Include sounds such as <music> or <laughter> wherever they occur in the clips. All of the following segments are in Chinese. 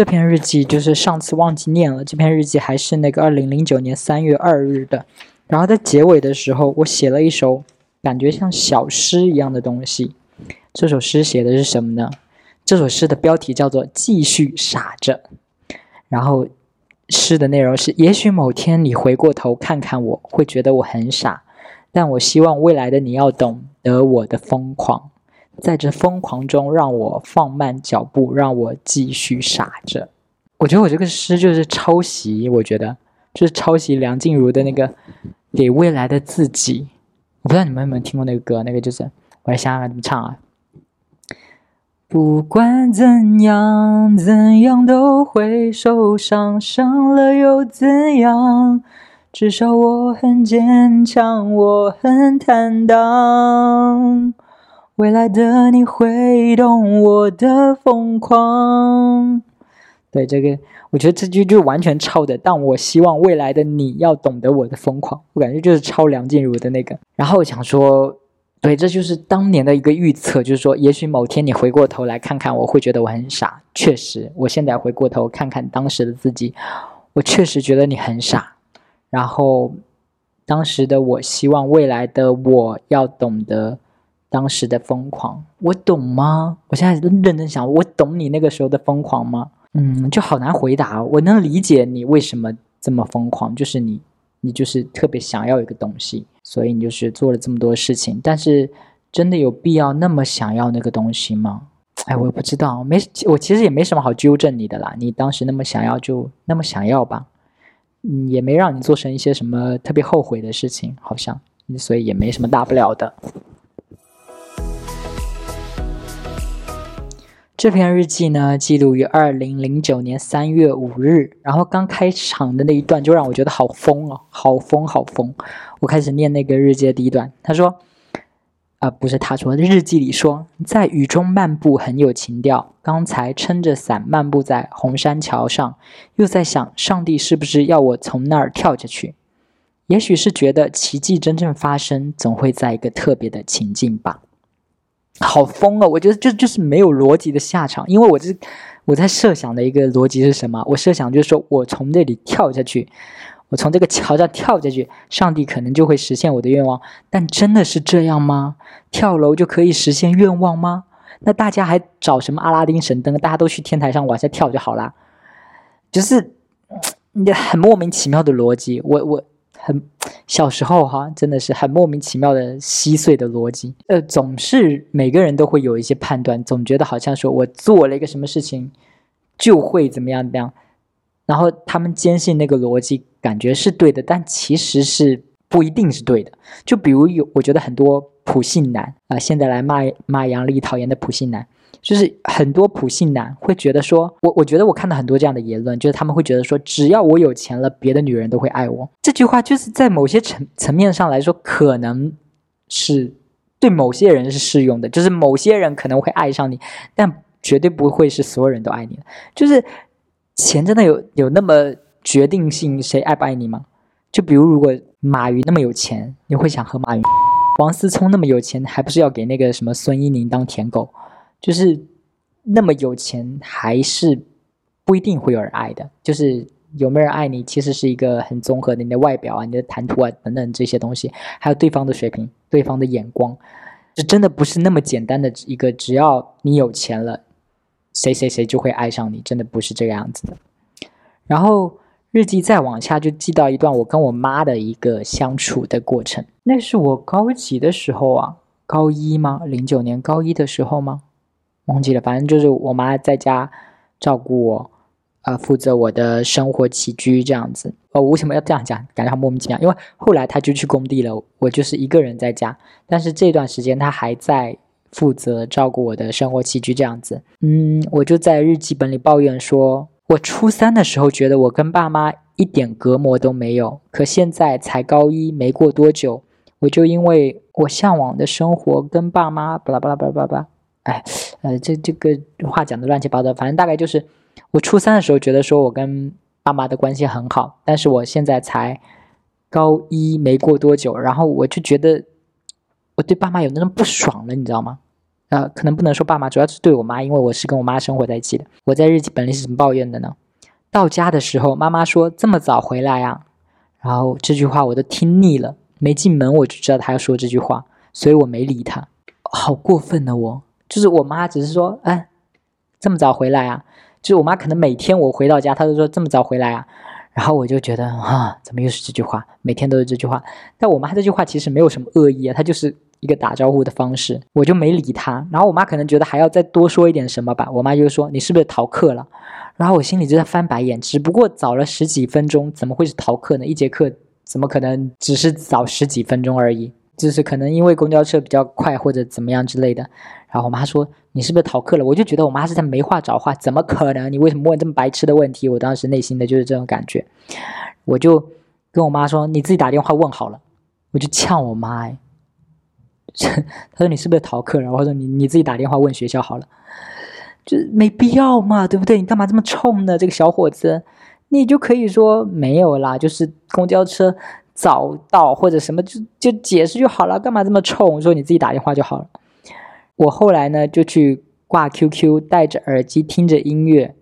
这篇日记就是上次忘记念了，这篇日记还是那个二零零九年三月二日的。然后在结尾的时候，我写了一首感觉像小诗一样的东西。这首诗写的是什么呢？这首诗的标题叫做《继续傻着》。然后诗的内容是：也许某天你回过头看看我，会觉得我很傻，但我希望未来的你要懂得我的疯狂。在这疯狂中，让我放慢脚步，让我继续傻着。我觉得我这个诗就是抄袭，我觉得就是抄袭梁静茹的那个《给未来的自己》。我不知道你们有没有听过那个歌，那个就是我来想想怎么唱啊。不管怎样，怎样都会受伤，伤了又怎样？至少我很坚强，我很坦荡。未来的你会懂我的疯狂。对这个，我觉得这句就完全抄的。但我希望未来的你要懂得我的疯狂。我感觉就是抄梁静茹的那个。然后我想说，对，这就是当年的一个预测，就是说，也许某天你回过头来看看，我会觉得我很傻。确实，我现在回过头看看当时的自己，我确实觉得你很傻。然后，当时的我希望未来的我要懂得。当时的疯狂，我懂吗？我现在认真想，我懂你那个时候的疯狂吗？嗯，就好难回答。我能理解你为什么这么疯狂，就是你，你就是特别想要一个东西，所以你就是做了这么多事情。但是，真的有必要那么想要那个东西吗？哎，我也不知道，没，我其实也没什么好纠正你的啦。你当时那么想要，就那么想要吧。嗯，也没让你做成一些什么特别后悔的事情，好像，所以也没什么大不了的。这篇日记呢，记录于二零零九年三月五日。然后刚开场的那一段就让我觉得好疯哦，好疯，好疯！我开始念那个日记的第一段，他说：“啊，不是他说，日记里说，在雨中漫步很有情调。刚才撑着伞漫步在红山桥上，又在想，上帝是不是要我从那儿跳下去？也许是觉得奇迹真正发生，总会在一个特别的情境吧。”好疯啊！我觉得就就是没有逻辑的下场，因为我这我在设想的一个逻辑是什么？我设想就是说我从这里跳下去，我从这个桥上跳下去，上帝可能就会实现我的愿望。但真的是这样吗？跳楼就可以实现愿望吗？那大家还找什么阿拉丁神灯？大家都去天台上往下跳就好啦。就是 <tsk> 你很莫名其妙的逻辑。我我。很小时候哈，真的是很莫名其妙的稀碎的逻辑。呃，总是每个人都会有一些判断，总觉得好像说我做了一个什么事情就会怎么样怎么样，然后他们坚信那个逻辑感觉是对的，但其实是不一定是对的。就比如有，我觉得很多普信男啊，现在来骂骂杨丽讨厌的普信男。就是很多普信男会觉得说，我我觉得我看到很多这样的言论，就是他们会觉得说，只要我有钱了，别的女人都会爱我。这句话就是在某些层层面上来说，可能是对某些人是适用的，就是某些人可能会爱上你，但绝对不会是所有人都爱你。就是钱真的有有那么决定性，谁爱不爱你吗？就比如如果马云那么有钱，你会想和马云；<laughs> 王思聪那么有钱，还不是要给那个什么孙一宁当舔狗？就是那么有钱，还是不一定会有人爱的。就是有没有人爱你，其实是一个很综合的，你的外表啊、你的谈吐啊等等这些东西，还有对方的水平、对方的眼光，这真的不是那么简单的一个。只要你有钱了，谁谁谁就会爱上你，真的不是这个样子的。然后日记再往下就记到一段我跟我妈的一个相处的过程，那是我高几的时候啊，高一吗？零九年高一的时候吗？忘记了，反正就是我妈在家照顾我，呃，负责我的生活起居这样子。哦，我为什么要这样讲？感觉很莫名其妙。因为后来她就去工地了，我就是一个人在家。但是这段时间她还在负责照顾我的生活起居这样子。嗯，我就在日记本里抱怨说，我初三的时候觉得我跟爸妈一点隔膜都没有，可现在才高一没过多久，我就因为我向往的生活跟爸妈巴拉巴拉巴拉巴拉。哎，呃，这这个话讲的乱七八糟，反正大概就是我初三的时候觉得说我跟爸妈的关系很好，但是我现在才高一没过多久，然后我就觉得我对爸妈有那种不爽了，你知道吗？呃，可能不能说爸妈，主要是对我妈，因为我是跟我妈生活在一起的。我在日记本里是怎么抱怨的呢？到家的时候，妈妈说这么早回来啊，然后这句话我都听腻了，没进门我就知道她要说这句话，所以我没理她。好过分呢，我就是我妈只是说，哎，这么早回来啊，就是我妈可能每天我回到家，她都说这么早回来啊，然后我就觉得啊，怎么又是这句话？每天都是这句话，但我妈这句话其实没有什么恶意啊，她就是。一个打招呼的方式，我就没理她。然后我妈可能觉得还要再多说一点什么吧，我妈就说：“你是不是逃课了？”然后我心里就在翻白眼。只不过早了十几分钟，怎么会是逃课呢？一节课怎么可能只是早十几分钟而已？就是可能因为公交车比较快或者怎么样之类的。然后我妈说：“你是不是逃课了？”我就觉得我妈是在没话找话，怎么可能？你为什么问这么白痴的问题？我当时内心的就是这种感觉。我就跟我妈说：“你自己打电话问好了。”我就呛我妈哎。<laughs> 他说：“你是不是逃课？”然后说：“你你自己打电话问学校好了，就没必要嘛，对不对？你干嘛这么冲呢？这个小伙子，你就可以说没有啦，就是公交车早到或者什么，就就解释就好了，干嘛这么冲？说你自己打电话就好了。”我后来呢，就去挂 QQ，戴着耳机听着音乐。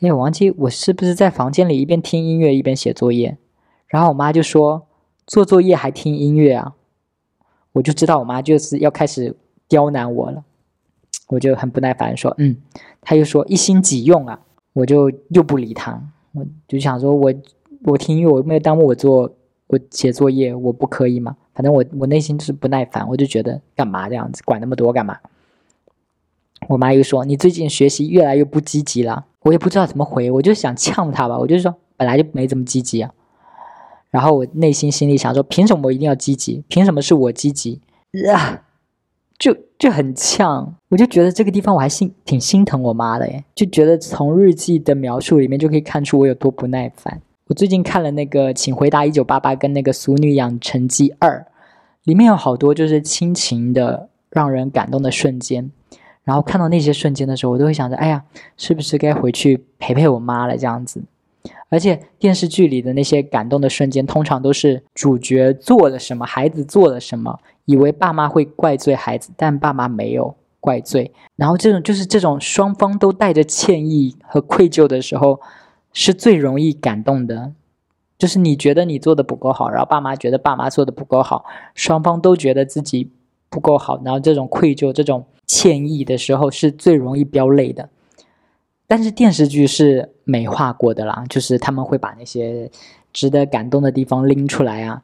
哎，我忘记我是不是在房间里一边听音乐一边写作业，然后我妈就说：“做作业还听音乐啊？”我就知道我妈就是要开始刁难我了，我就很不耐烦说：“嗯。”她又说：“一心几用啊？”我就又不理她，我就想说：“我我听音乐，我没有耽误我做我写作业，我不可以吗？反正我我内心就是不耐烦，我就觉得干嘛这样子，管那么多干嘛？”我妈又说：“你最近学习越来越不积极了。”我也不知道怎么回，我就想呛她吧，我就说：“本来就没这么积极啊。”然后我内心心里想说：凭什么我一定要积极？凭什么是我积极？啊，就就很呛。我就觉得这个地方我还心挺心疼我妈的耶，就觉得从日记的描述里面就可以看出我有多不耐烦。我最近看了那个《请回答一九八八》跟那个《俗女养成记二》，里面有好多就是亲情的让人感动的瞬间。然后看到那些瞬间的时候，我都会想着：哎呀，是不是该回去陪陪我妈了？这样子。而且电视剧里的那些感动的瞬间，通常都是主角做了什么，孩子做了什么，以为爸妈会怪罪孩子，但爸妈没有怪罪。然后这种就是这种双方都带着歉意和愧疚的时候，是最容易感动的。就是你觉得你做的不够好，然后爸妈觉得爸妈做的不够好，双方都觉得自己不够好，然后这种愧疚、这种歉意的时候，是最容易飙泪的。但是电视剧是美化过的啦，就是他们会把那些值得感动的地方拎出来啊。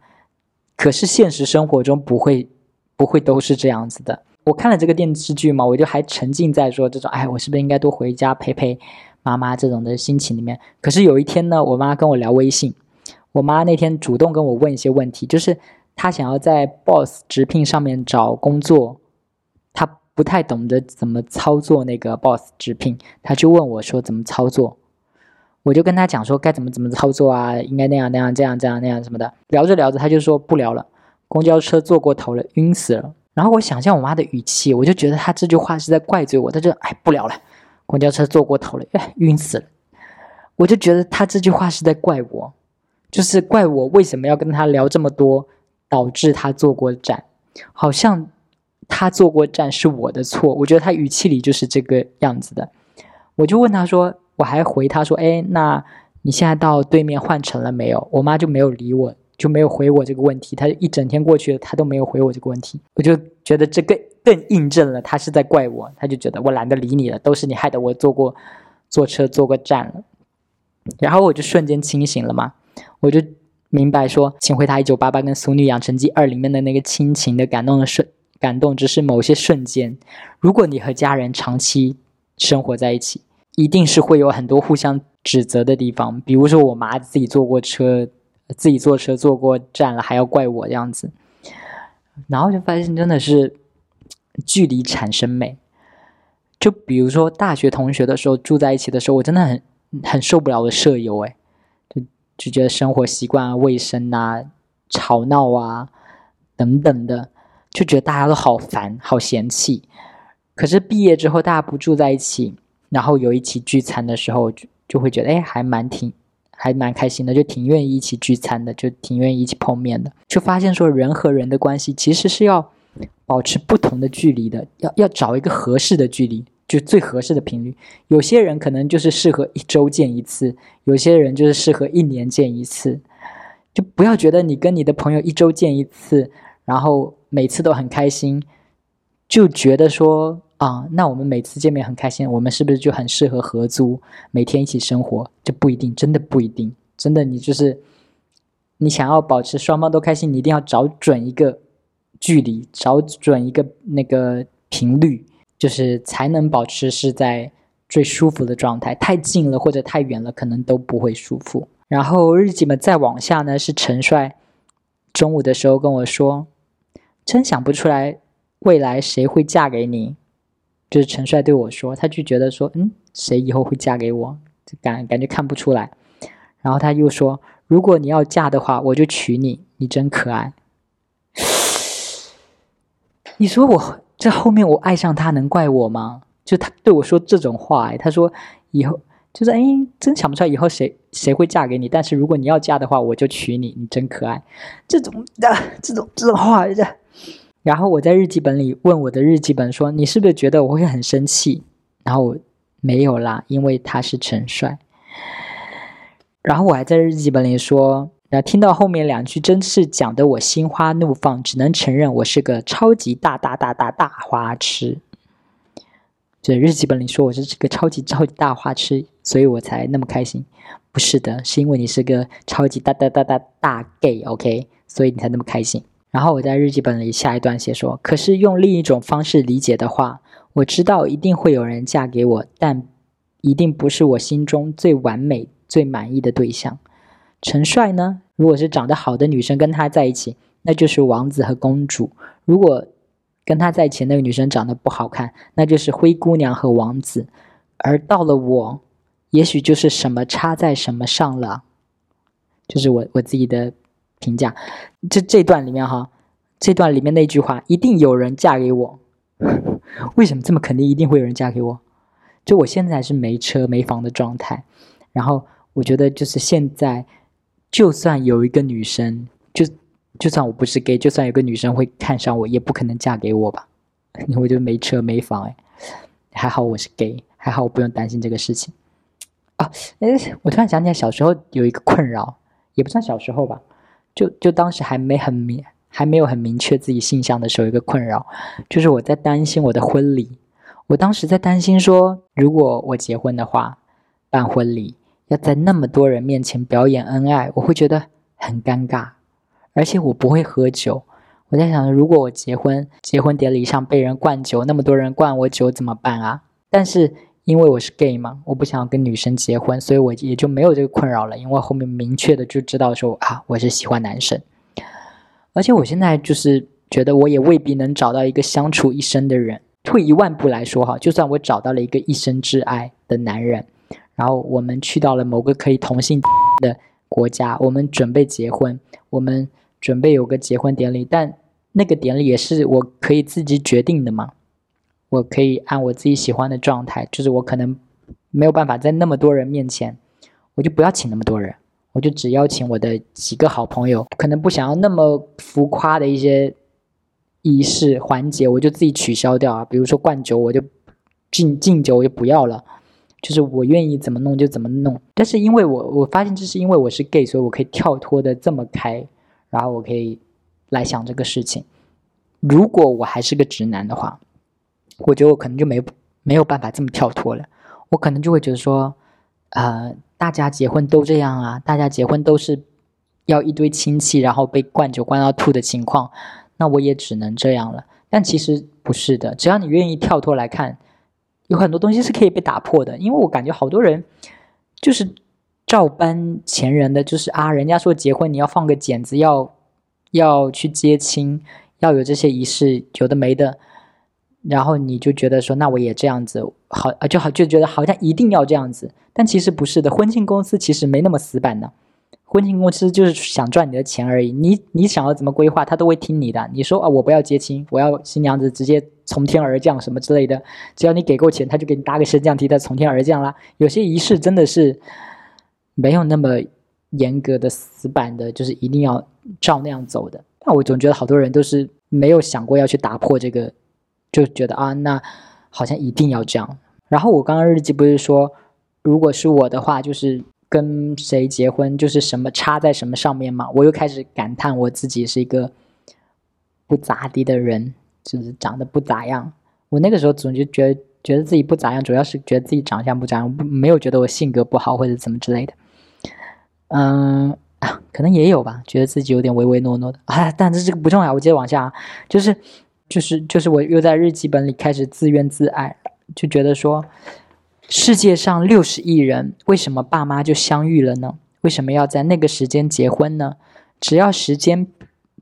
可是现实生活中不会，不会都是这样子的。我看了这个电视剧嘛，我就还沉浸在说这种，哎，我是不是应该多回家陪陪妈妈这种的心情里面。可是有一天呢，我妈跟我聊微信，我妈那天主动跟我问一些问题，就是她想要在 Boss 直聘上面找工作。她不太懂得怎么操作那个 boss 直聘，他就问我说怎么操作，我就跟他讲说该怎么怎么操作啊，应该那样那样这样这样那样什么的。聊着聊着他就说不聊了，公交车坐过头了，晕死了。然后我想象我妈的语气，我就觉得她这句话是在怪罪我，她就哎不聊了，公交车坐过头了，哎晕死了。我就觉得他这句话是在怪我，就是怪我为什么要跟他聊这么多，导致他坐过站，好像。他坐过站是我的错，我觉得他语气里就是这个样子的。我就问他说，我还回他说，哎，那你现在到对面换乘了没有？我妈就没有理我，就没有回我这个问题。他一整天过去了，他都没有回我这个问题。我就觉得这个更印证了他是在怪我。他就觉得我懒得理你了，都是你害得我坐过坐车坐过站了。然后我就瞬间清醒了嘛，我就明白说，请回答一九八八跟《俗女养成记二》里面的那个亲情的感动的瞬。感动只是某些瞬间。如果你和家人长期生活在一起，一定是会有很多互相指责的地方。比如说，我妈自己坐过车，自己坐车坐过站了，还要怪我这样子。然后就发现真的是距离产生美。就比如说大学同学的时候住在一起的时候，我真的很很受不了我的舍友，哎，就就觉得生活习惯啊、卫生啊、吵闹啊等等的。就觉得大家都好烦，好嫌弃。可是毕业之后，大家不住在一起，然后有一起聚餐的时候，就就会觉得，哎，还蛮挺，还蛮开心的，就挺愿意一起聚餐的，就挺愿意一起碰面的。就发现说，人和人的关系其实是要保持不同的距离的，要要找一个合适的距离，就最合适的频率。有些人可能就是适合一周见一次，有些人就是适合一年见一次。就不要觉得你跟你的朋友一周见一次，然后每次都很开心，就觉得说啊，那我们每次见面很开心，我们是不是就很适合合租，每天一起生活？这不一定，真的不一定。真的，你就是你想要保持双方都开心，你一定要找准一个距离，找准一个那个频率，就是才能保持是在最舒服的状态。太近了或者太远了，可能都不会舒服。然后日记们再往下呢，是陈帅中午的时候跟我说：“真想不出来未来谁会嫁给你。”就是陈帅对我说，他就觉得说：“嗯，谁以后会嫁给我？就感感觉看不出来。”然后他又说：“如果你要嫁的话，我就娶你。你真可爱。”你说我这后面我爱上他能怪我吗？就他对我说这种话，哎，他说以后就是哎，真想不出来以后谁谁会嫁给你。但是如果你要嫁的话，我就娶你。你真可爱。这种的这种这种话，然后我在日记本里问我的日记本说：“你是不是觉得我会很生气？”然后我没有啦，因为他是陈帅。然后我还在日记本里说，然后听到后面两句，真是讲得我心花怒放，只能承认我是个超级大大大大大花痴。这日记本里说我是这个超级超级大花痴，所以我才那么开心。不是的，是因为你是个超级大大大大大 gay，OK，所以你才那么开心。然后我在日记本里下一段写说，可是用另一种方式理解的话，我知道一定会有人嫁给我，但一定不是我心中最完美。最满意的对象，陈帅呢？如果是长得好的女生跟他在一起，那就是王子和公主；如果跟他在一起那个女生长得不好看，那就是灰姑娘和王子。而到了我，也许就是什么插在什么上了，就是我我自己的评价。这这段里面哈，这段里面那句话，一定有人嫁给我。<laughs> 为什么这么肯定？一定会有人嫁给我？就我现在是没车没房的状态，然后。我觉得就是现在，就算有一个女生，就就算我不是 gay，就算有个女生会看上我，也不可能嫁给我吧？因 <laughs> 为我就没车没房哎，还好我是 gay，还好我不用担心这个事情啊！哎，我突然想起来，小时候有一个困扰，也不算小时候吧，就就当时还没很明，还没有很明确自己性向的时候，一个困扰就是我在担心我的婚礼。我当时在担心说，如果我结婚的话，办婚礼。要在那么多人面前表演恩爱，我会觉得很尴尬，而且我不会喝酒。我在想，如果我结婚，结婚典礼上被人灌酒，那么多人灌我酒怎么办啊？但是因为我是 gay 嘛，我不想跟女生结婚，所以我也就没有这个困扰了。因为后面明确的就知道说啊，我是喜欢男生，而且我现在就是觉得我也未必能找到一个相处一生的人。退一万步来说哈，就算我找到了一个一生挚爱的男人。然后我们去到了某个可以同性的国家，我们准备结婚，我们准备有个结婚典礼，但那个典礼也是我可以自己决定的嘛？我可以按我自己喜欢的状态，就是我可能没有办法在那么多人面前，我就不要请那么多人，我就只邀请我的几个好朋友，可能不想要那么浮夸的一些仪式环节，我就自己取消掉啊，比如说灌酒，我就敬敬酒我就不要了。就是我愿意怎么弄就怎么弄，但是因为我我发现这是因为我是 gay，所以我可以跳脱的这么开，然后我可以来想这个事情。如果我还是个直男的话，我觉得我可能就没没有办法这么跳脱了。我可能就会觉得说，呃，大家结婚都这样啊，大家结婚都是要一堆亲戚，然后被灌酒灌到吐的情况，那我也只能这样了。但其实不是的，只要你愿意跳脱来看。有很多东西是可以被打破的，因为我感觉好多人就是照搬前人的，就是啊，人家说结婚你要放个剪子，要要去接亲，要有这些仪式，有的没的，然后你就觉得说，那我也这样子，好啊，就好就觉得好像一定要这样子，但其实不是的，婚庆公司其实没那么死板的。婚庆公司就是想赚你的钱而已，你你想要怎么规划，他都会听你的。你说啊，我不要接亲，我要新娘子直接从天而降什么之类的，只要你给够钱，他就给你搭个升降梯，他从天而降啦。有些仪式真的是没有那么严格的死板的，就是一定要照那样走的。那我总觉得好多人都是没有想过要去打破这个，就觉得啊，那好像一定要这样。然后我刚刚日记不是说，如果是我的话，就是跟谁结婚，就是什么插在什么上面嘛。我又开始感叹我自己是一个不咋地的人，就是长得不咋样。我那个时候总就觉得觉得自己不咋样，主要是觉得自己长相不咋样，没有觉得我性格不好或者怎么之类的。嗯，可能也有吧，觉得自己有点唯唯诺诺的。<laughs> 啊，但是这个不重要，我接着往下，就是就是就是我又在日记本里开始自怨自艾。就觉得说，世界上六十亿人，为什么爸妈就相遇了呢？为什么要在那个时间结婚呢？只要时间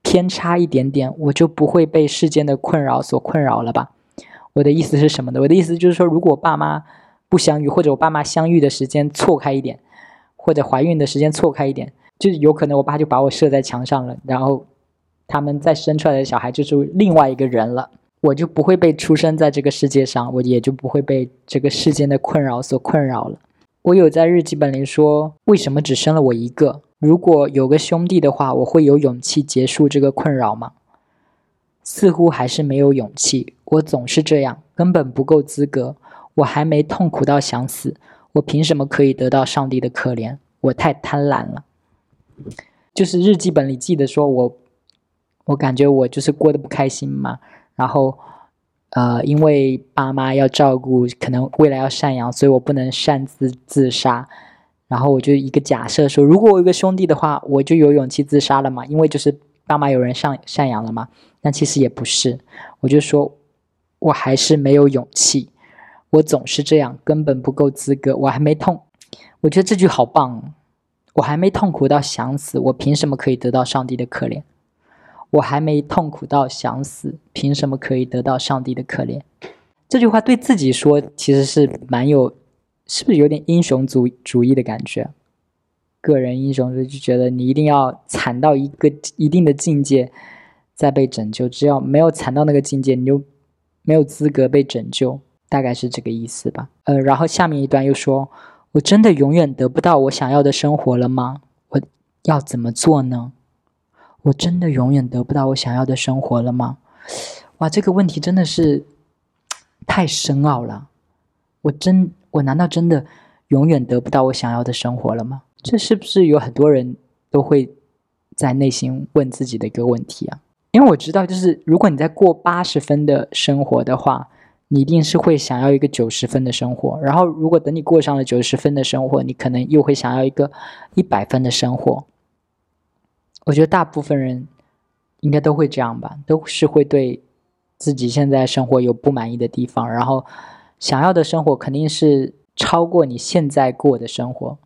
偏差一点点，我就不会被世间的困扰所困扰了吧？我的意思是什么呢？我的意思就是说，如果爸妈不相遇，或者我爸妈相遇的时间错开一点，或者怀孕的时间错开一点，就有可能我爸就把我射在墙上了，然后他们再生出来的小孩就是另外一个人了。我就不会被出生在这个世界上，我也就不会被这个世间的困扰所困扰了。我有在日记本里说，为什么只生了我一个？如果有个兄弟的话，我会有勇气结束这个困扰吗？似乎还是没有勇气。我总是这样，根本不够资格。我还没痛苦到想死，我凭什么可以得到上帝的可怜？我太贪婪了。就是日记本里记得说我，我感觉我就是过得不开心嘛。然后，呃，因为爸妈要照顾，可能未来要赡养，所以我不能擅自自杀。然后我就一个假设说，如果我有个兄弟的话，我就有勇气自杀了嘛？因为就是爸妈有人赡赡养了嘛。但其实也不是，我就说，我还是没有勇气。我总是这样，根本不够资格。我还没痛，我觉得这句好棒。我还没痛苦到想死，我凭什么可以得到上帝的可怜？我还没痛苦到想死，凭什么可以得到上帝的可怜？这句话对自己说，其实是蛮有，是不是有点英雄主主义的感觉？个人英雄就就觉得你一定要惨到一个一定的境界，再被拯救。只要没有惨到那个境界，你就没有资格被拯救，大概是这个意思吧。呃，然后下面一段又说：“我真的永远得不到我想要的生活了吗？我要怎么做呢？”我真的永远得不到我想要的生活了吗？哇，这个问题真的是太深奥了。我真，我难道真的永远得不到我想要的生活了吗？这是不是有很多人都会在内心问自己的一个问题啊？因为我知道，就是如果你在过八十分的生活的话，你一定是会想要一个九十分的生活。然后，如果等你过上了九十分的生活，你可能又会想要一个一百分的生活。我觉得大部分人应该都会这样吧，都是会对自己现在生活有不满意的地方，然后想要的生活肯定是超过你现在过的生活。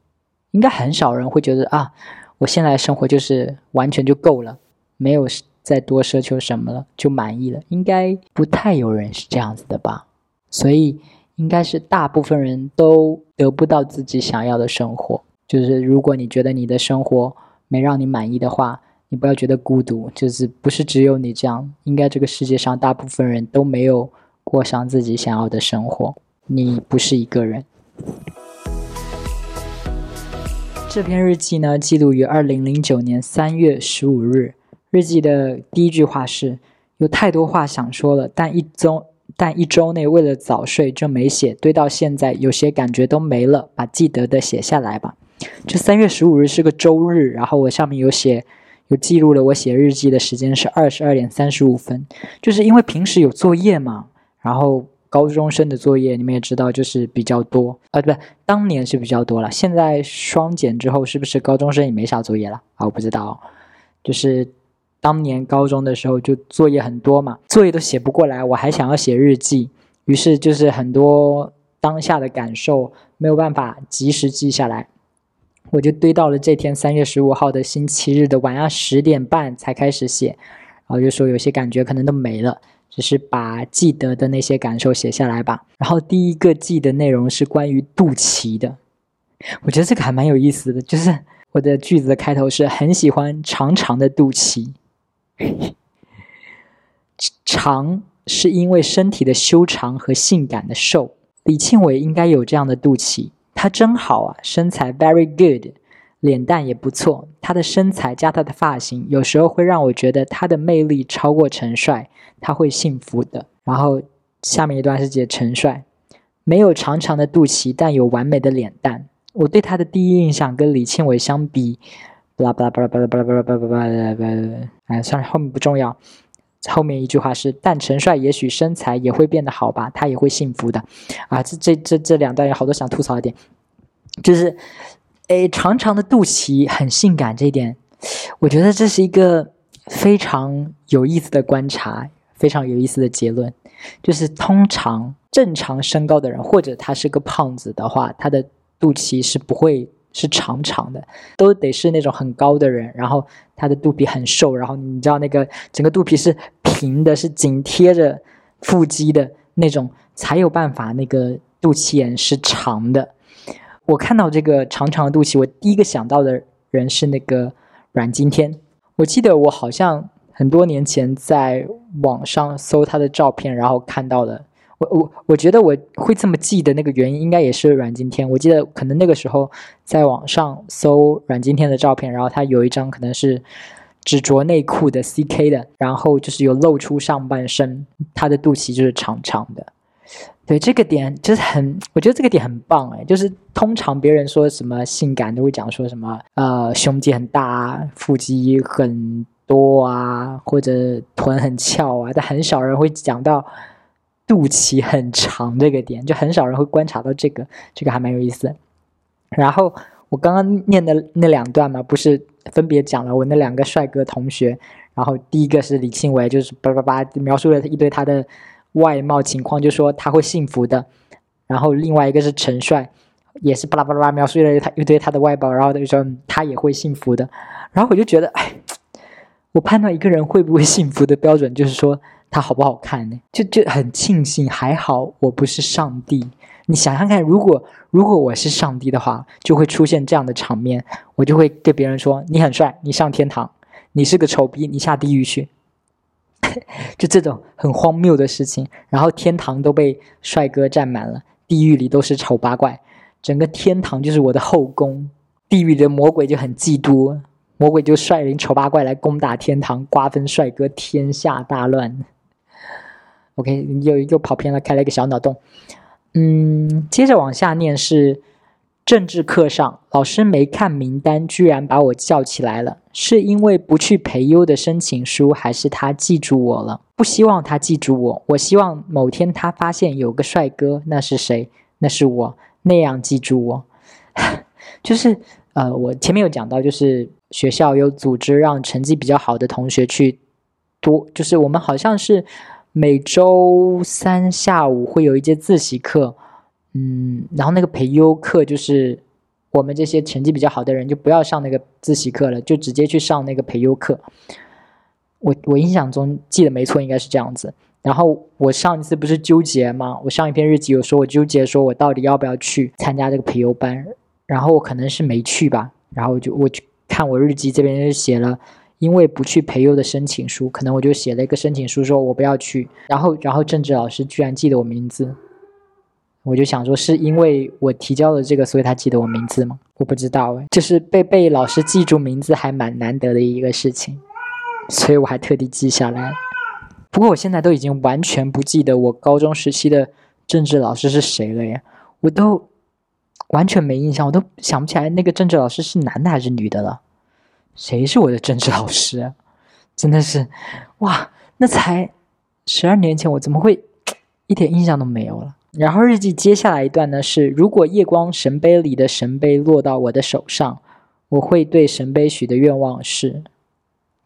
应该很少人会觉得啊，我现在生活就是完全就够了，没有再多奢求什么了，就满意了。应该不太有人是这样子的吧？所以应该是大部分人都得不到自己想要的生活。就是如果你觉得你的生活，没让你满意的话，你不要觉得孤独，就是不是只有你这样，应该这个世界上大部分人都没有过上自己想要的生活，你不是一个人。这篇日记呢，记录于二零零九年三月十五日。日记的第一句话是：有太多话想说了，但一周但一周内为了早睡就没写，堆到现在有些感觉都没了，把记得的写下来吧。就三月十五日是个周日，然后我上面有写，有记录了我写日记的时间是二十二点三十五分。就是因为平时有作业嘛，然后高中生的作业你们也知道，就是比较多啊，不对，当年是比较多了。现在双减之后，是不是高中生也没啥作业了啊？我不知道，就是当年高中的时候就作业很多嘛，作业都写不过来，我还想要写日记，于是就是很多当下的感受没有办法及时记下来。我就堆到了这天三月十五号的星期日的晚上十点半才开始写，然后就说有些感觉可能都没了，只是把记得的那些感受写下来吧。然后第一个记的内容是关于肚脐的，我觉得这个还蛮有意思的，就是我的句子的开头是很喜欢长长的肚脐，长是因为身体的修长和性感的瘦，李庆伟应该有这样的肚脐。他真好啊，身材 very good，脸蛋也不错，他的身材加他的发型，有时候会让我觉得他的魅力超过陈帅，他会幸福的。然后下面一段是写陈帅，没有长长的肚脐，但有完美的脸蛋。我对他的第一印象跟李庆伟相比，巴拉巴拉巴拉巴拉巴拉巴拉巴拉巴拉巴拉，哎，算了，后面不重要。后面一句话是，但陈帅也许身材也会变得好吧，他也会幸福的。啊，这这这这两段有好多想吐槽的点，就是。诶，长长的肚脐很性感，这一点，我觉得这是一个非常有意思的观察，非常有意思的结论。就是通常正常身高的人，或者他是个胖子的话，他的肚脐是不会是长长的，都得是那种很高的人，然后他的肚皮很瘦，然后你知道那个整个肚皮是平的，是紧贴着腹肌的那种，才有办法那个肚脐眼是长的。我看到这个长长的肚脐，我第一个想到的人是那个阮经天。我记得我好像很多年前在网上搜他的照片，然后看到的。我我我觉得我会这么记的那个原因，应该也是阮经天。我记得可能那个时候在网上搜阮经天的照片，然后他有一张可能是只着内裤的 CK 的，然后就是有露出上半身，他的肚脐就是长长的。对这个点就是很，我觉得这个点很棒哎，就是通常别人说什么性感都会讲说什么呃胸肌很大啊、腹肌很多啊，或者臀很翘啊，但很少人会讲到肚脐很长这个点，就很少人会观察到这个，这个还蛮有意思。然后我刚刚念的那两段嘛，不是分别讲了我那两个帅哥同学，然后第一个是李庆伟，就是叭叭叭描述了一堆他的。外貌情况就说他会幸福的，然后另外一个是陈帅，也是巴拉巴拉描述了他一堆他的外貌，然后就说他也会幸福的，然后我就觉得，哎，我判断一个人会不会幸福的标准就是说他好不好看呢？就就很庆幸，还好我不是上帝。你想想看，如果如果我是上帝的话，就会出现这样的场面，我就会对别人说你很帅，你上天堂；你是个丑逼，你下地狱去。<laughs> 就这种很荒谬的事情，然后天堂都被帅哥占满了，地狱里都是丑八怪，整个天堂就是我的后宫，地狱的魔鬼就很嫉妒，魔鬼就率领丑八怪来攻打天堂，瓜分帅哥，天下大乱。OK，又又跑偏了，开了一个小脑洞。嗯，接着往下念是。政治课上，老师没看名单，居然把我叫起来了。是因为不去培优的申请书，还是他记住我了？不希望他记住我，我希望某天他发现有个帅哥，那是谁？那是我，那样记住我。<laughs> 就是呃，我前面有讲到，就是学校有组织让成绩比较好的同学去多，就是我们好像是每周三下午会有一节自习课。嗯，然后那个培优课就是我们这些成绩比较好的人就不要上那个自习课了，就直接去上那个培优课。我我印象中记得没错，应该是这样子。然后我上一次不是纠结吗？我上一篇日记有说，我纠结说我到底要不要去参加这个培优班。然后我可能是没去吧。然后我就我去看我日记这边就写了，因为不去培优的申请书，可能我就写了一个申请书，说我不要去。然后然后政治老师居然记得我名字。我就想说，是因为我提交了这个，所以他记得我名字吗？我不知道哎，就是被被老师记住名字还蛮难得的一个事情，所以我还特地记下来。不过我现在都已经完全不记得我高中时期的政治老师是谁了呀，我都完全没印象，我都想不起来那个政治老师是男的还是女的了。谁是我的政治老师？真的是，哇，那才十二年前，我怎么会 <tsk> 一点印象都没有了？然后日记接下来一段呢是：如果夜光神杯里的神杯落到我的手上，我会对神杯许的愿望是，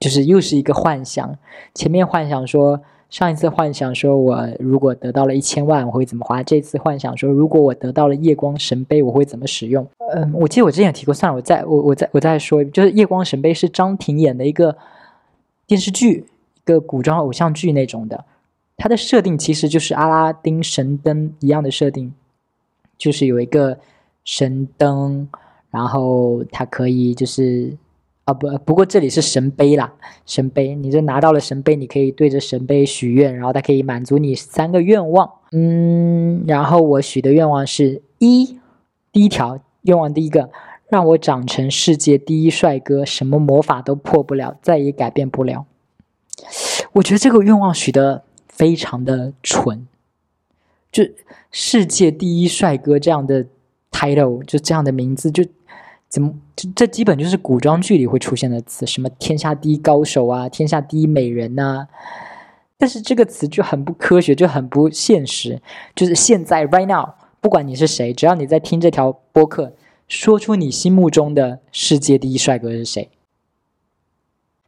就是又是一个幻想。前面幻想说，上一次幻想说我如果得到了一千万，我会怎么花？这次幻想说，如果我得到了夜光神杯，我会怎么使用？嗯，我记得我之前提过，算了，我再我我再我再说一遍，就是夜光神杯是张庭演的一个电视剧，一个古装偶像剧那种的。它的设定其实就是阿拉丁神灯一样的设定，就是有一个神灯，然后它可以就是啊不不过这里是神杯啦，神杯，你就拿到了神杯，你可以对着神杯许愿，然后它可以满足你三个愿望。嗯，然后我许的愿望是一第一条愿望第一个让我长成世界第一帅哥，什么魔法都破不了，再也改变不了。我觉得这个愿望许的非常的蠢，就世界第一帅哥这样的 title，就这样的名字，就怎么这这基本就是古装剧里会出现的词，什么天下第一高手啊，天下第一美人呐。但是这个词就很不科学，就很不现实。就是现在，right now，不管你是谁，只要你在听这条播客，说出你心目中的世界第一帅哥是谁，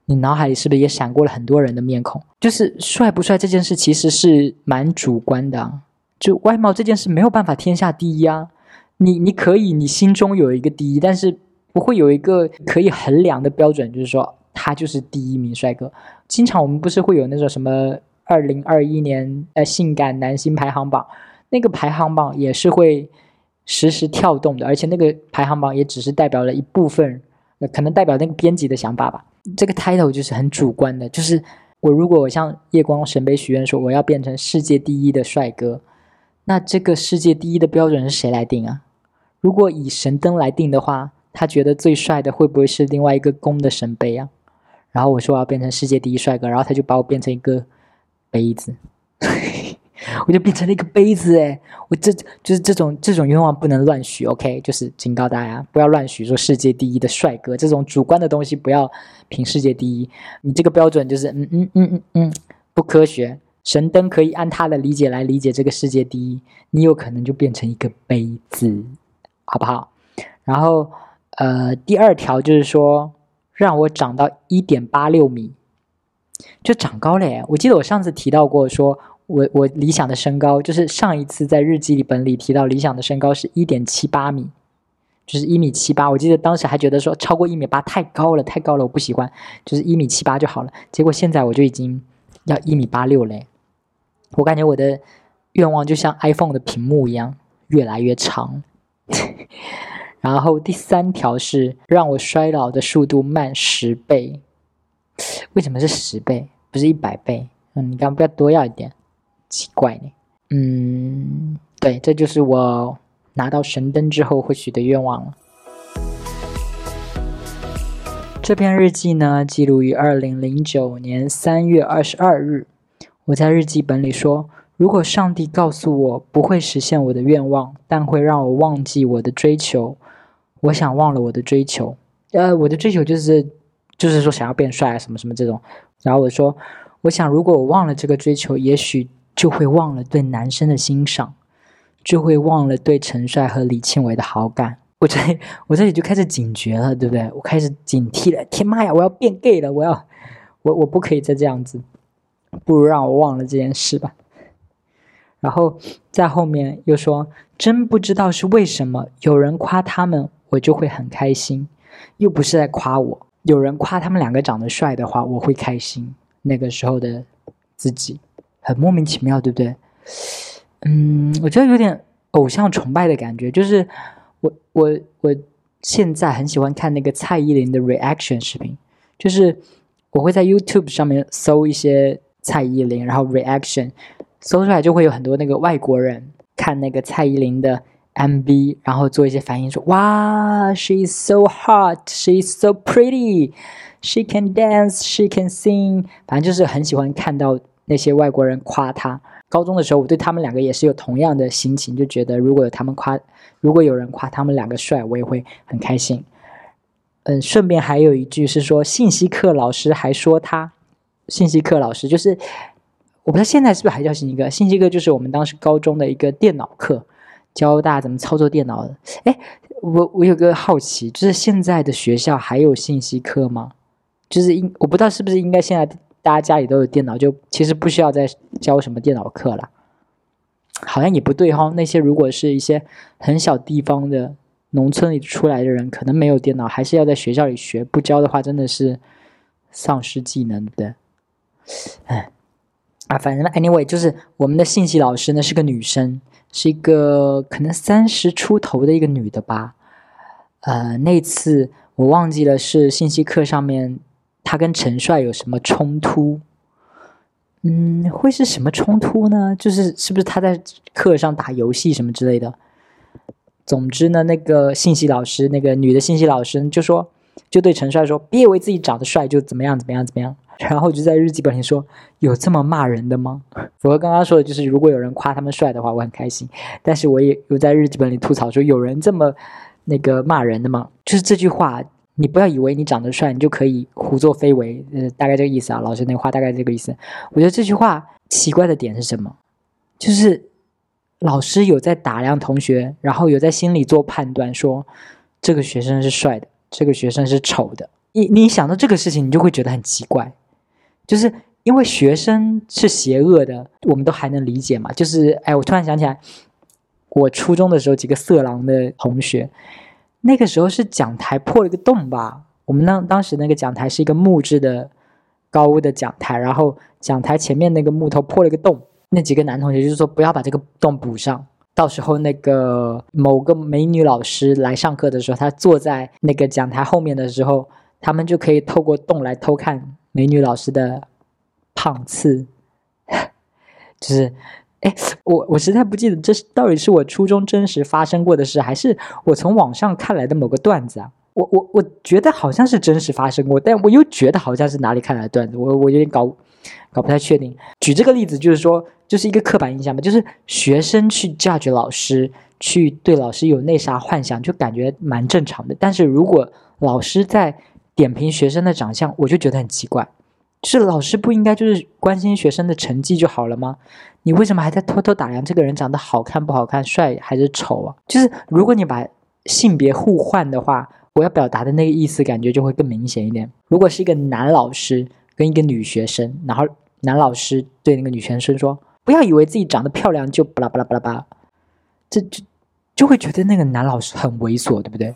你脑海里是不是也闪过了很多人的面孔？就是帅不帅这件事其实是蛮主观的，就外貌这件事没有办法天下第一啊。你你可以，你心中有一个第一，但是不会有一个可以衡量的标准，就是说。他就是第一名帅哥。经常我们不是会有那种什么二零二一年呃性感男星排行榜，那个排行榜也是会实时跳动的，而且那个排行榜也只是代表了一部分，可能代表那个编辑的想法吧。这个 title 就是很主观的，就是我如果我向夜光神杯许愿说我要变成世界第一的帅哥，那这个世界第一的标准是谁来定啊？如果以神灯来定的话，他觉得最帅的会不会是另外一个公的神杯啊？然后我说我要变成世界第一帅哥，然后他就把我变成一个杯子，<laughs> 我就变成了一个杯子哎！我这就是这种这种愿望不能乱许，OK？就是警告大家不要乱许说世界第一的帅哥这种主观的东西不要凭世界第一，你这个标准就是嗯嗯嗯嗯嗯不科学。神灯可以按他的理解来理解这个世界第一，你有可能就变成一个杯子，好不好？然后呃，第二条就是说。让我长到一点八六米，就长高了耶！我记得我上次提到过，说我我理想的身高就是上一次在日记里本里提到理想的身高是一点七八米，就是一米七八。我记得当时还觉得说超过一米八太高了，太高了，我不喜欢，就是一米七八就好了。结果现在我就已经要一米八六嘞，我感觉我的愿望就像 iPhone 的屏幕一样，越来越长。<laughs> 然后第三条是让我衰老的速度慢十倍，为什么是十倍，不是一百倍？嗯，你刚不要多要一点，奇怪呢。嗯，对，这就是我拿到神灯之后会许的愿望了。这篇日记呢，记录于二零零九年三月二十二日。我在日记本里说，如果上帝告诉我不会实现我的愿望，但会让我忘记我的追求。我想忘了我的追求，呃，我的追求就是，就是说想要变帅啊，什么什么这种。然后我说，我想如果我忘了这个追求，也许就会忘了对男生的欣赏，就会忘了对陈帅和李庆伟的好感。我这我这里就开始警觉了，对不对？我开始警惕了。天妈呀，我要变 gay 了！我要，我我不可以再这样子，不如让我忘了这件事吧。然后在后面又说，真不知道是为什么，有人夸他们。我就会很开心，又不是在夸我。有人夸他们两个长得帅的话，我会开心。那个时候的自己很莫名其妙，对不对？嗯，我觉得有点偶像崇拜的感觉。就是我我我现在很喜欢看那个蔡依林的 reaction 视频，就是我会在 YouTube 上面搜一些蔡依林，然后 reaction 搜出来就会有很多那个外国人看那个蔡依林的。MV，然后做一些反应，说哇，She is so hot, She is so pretty, She can dance, She can sing，反正就是很喜欢看到那些外国人夸她。高中的时候，我对他们两个也是有同样的心情，就觉得如果有他们夸，如果有人夸他们两个帅，我也会很开心。嗯，顺便还有一句是说，信息课老师还说他，信息课老师就是我不知道现在是不是还叫信息课，信息课就是我们当时高中的一个电脑课。教大家怎么操作电脑的。哎，我我有个好奇，就是现在的学校还有信息课吗？就是应我不知道是不是应该现在大家家里都有电脑，就其实不需要再教什么电脑课了。好像也不对哈。那些如果是一些很小地方的农村里出来的人，可能没有电脑，还是要在学校里学。不教的话，真的是丧失技能的。哎，啊，反正 anyway，就是我们的信息老师呢是个女生。是一个可能三十出头的一个女的吧，呃，那次我忘记了是信息课上面她跟陈帅有什么冲突，嗯，会是什么冲突呢？就是是不是他在课上打游戏什么之类的？总之呢，那个信息老师，那个女的信息老师就说，就对陈帅说，别以为自己长得帅就怎么样怎么样怎么样。然后就在日记本里说，有这么骂人的吗？符合刚刚说的，就是如果有人夸他们帅的话，我很开心。但是我也有在日记本里吐槽说，有人这么那个骂人的吗？就是这句话，你不要以为你长得帅，你就可以胡作非为。呃，大概这个意思啊。老师那话大概这个意思。我觉得这句话奇怪的点是什么？就是老师有在打量同学，然后有在心里做判断，说这个学生是帅的，这个学生是丑的。你你想到这个事情，你就会觉得很奇怪。就是因为学生是邪恶的，我们都还能理解嘛。就是哎，我突然想起来，我初中的时候几个色狼的同学，那个时候是讲台破了个洞吧？我们当当时那个讲台是一个木质的高屋的讲台，然后讲台前面那个木头破了个洞，那几个男同学就是说不要把这个洞补上，到时候那个某个美女老师来上课的时候，她坐在那个讲台后面的时候，他们就可以透过洞来偷看。美女老师的胖次，<laughs> 就是，哎，我我实在不记得这是到底是我初中真实发生过的事，还是我从网上看来的某个段子啊？我我我觉得好像是真实发生过，但我又觉得好像是哪里看来的段子，我我有点搞搞不太确定。举这个例子就是说，就是一个刻板印象嘛，就是学生去 judge 老师，去对老师有那啥幻想，就感觉蛮正常的。但是如果老师在点评学生的长相，我就觉得很奇怪，就是老师不应该就是关心学生的成绩就好了吗？你为什么还在偷偷打量这个人长得好看不好看、帅还是丑啊？就是如果你把性别互换的话，我要表达的那个意思感觉就会更明显一点。如果是一个男老师跟一个女学生，然后男老师对那个女学生说：“不要以为自己长得漂亮就巴拉巴拉巴拉巴拉”，这就就会觉得那个男老师很猥琐，对不对？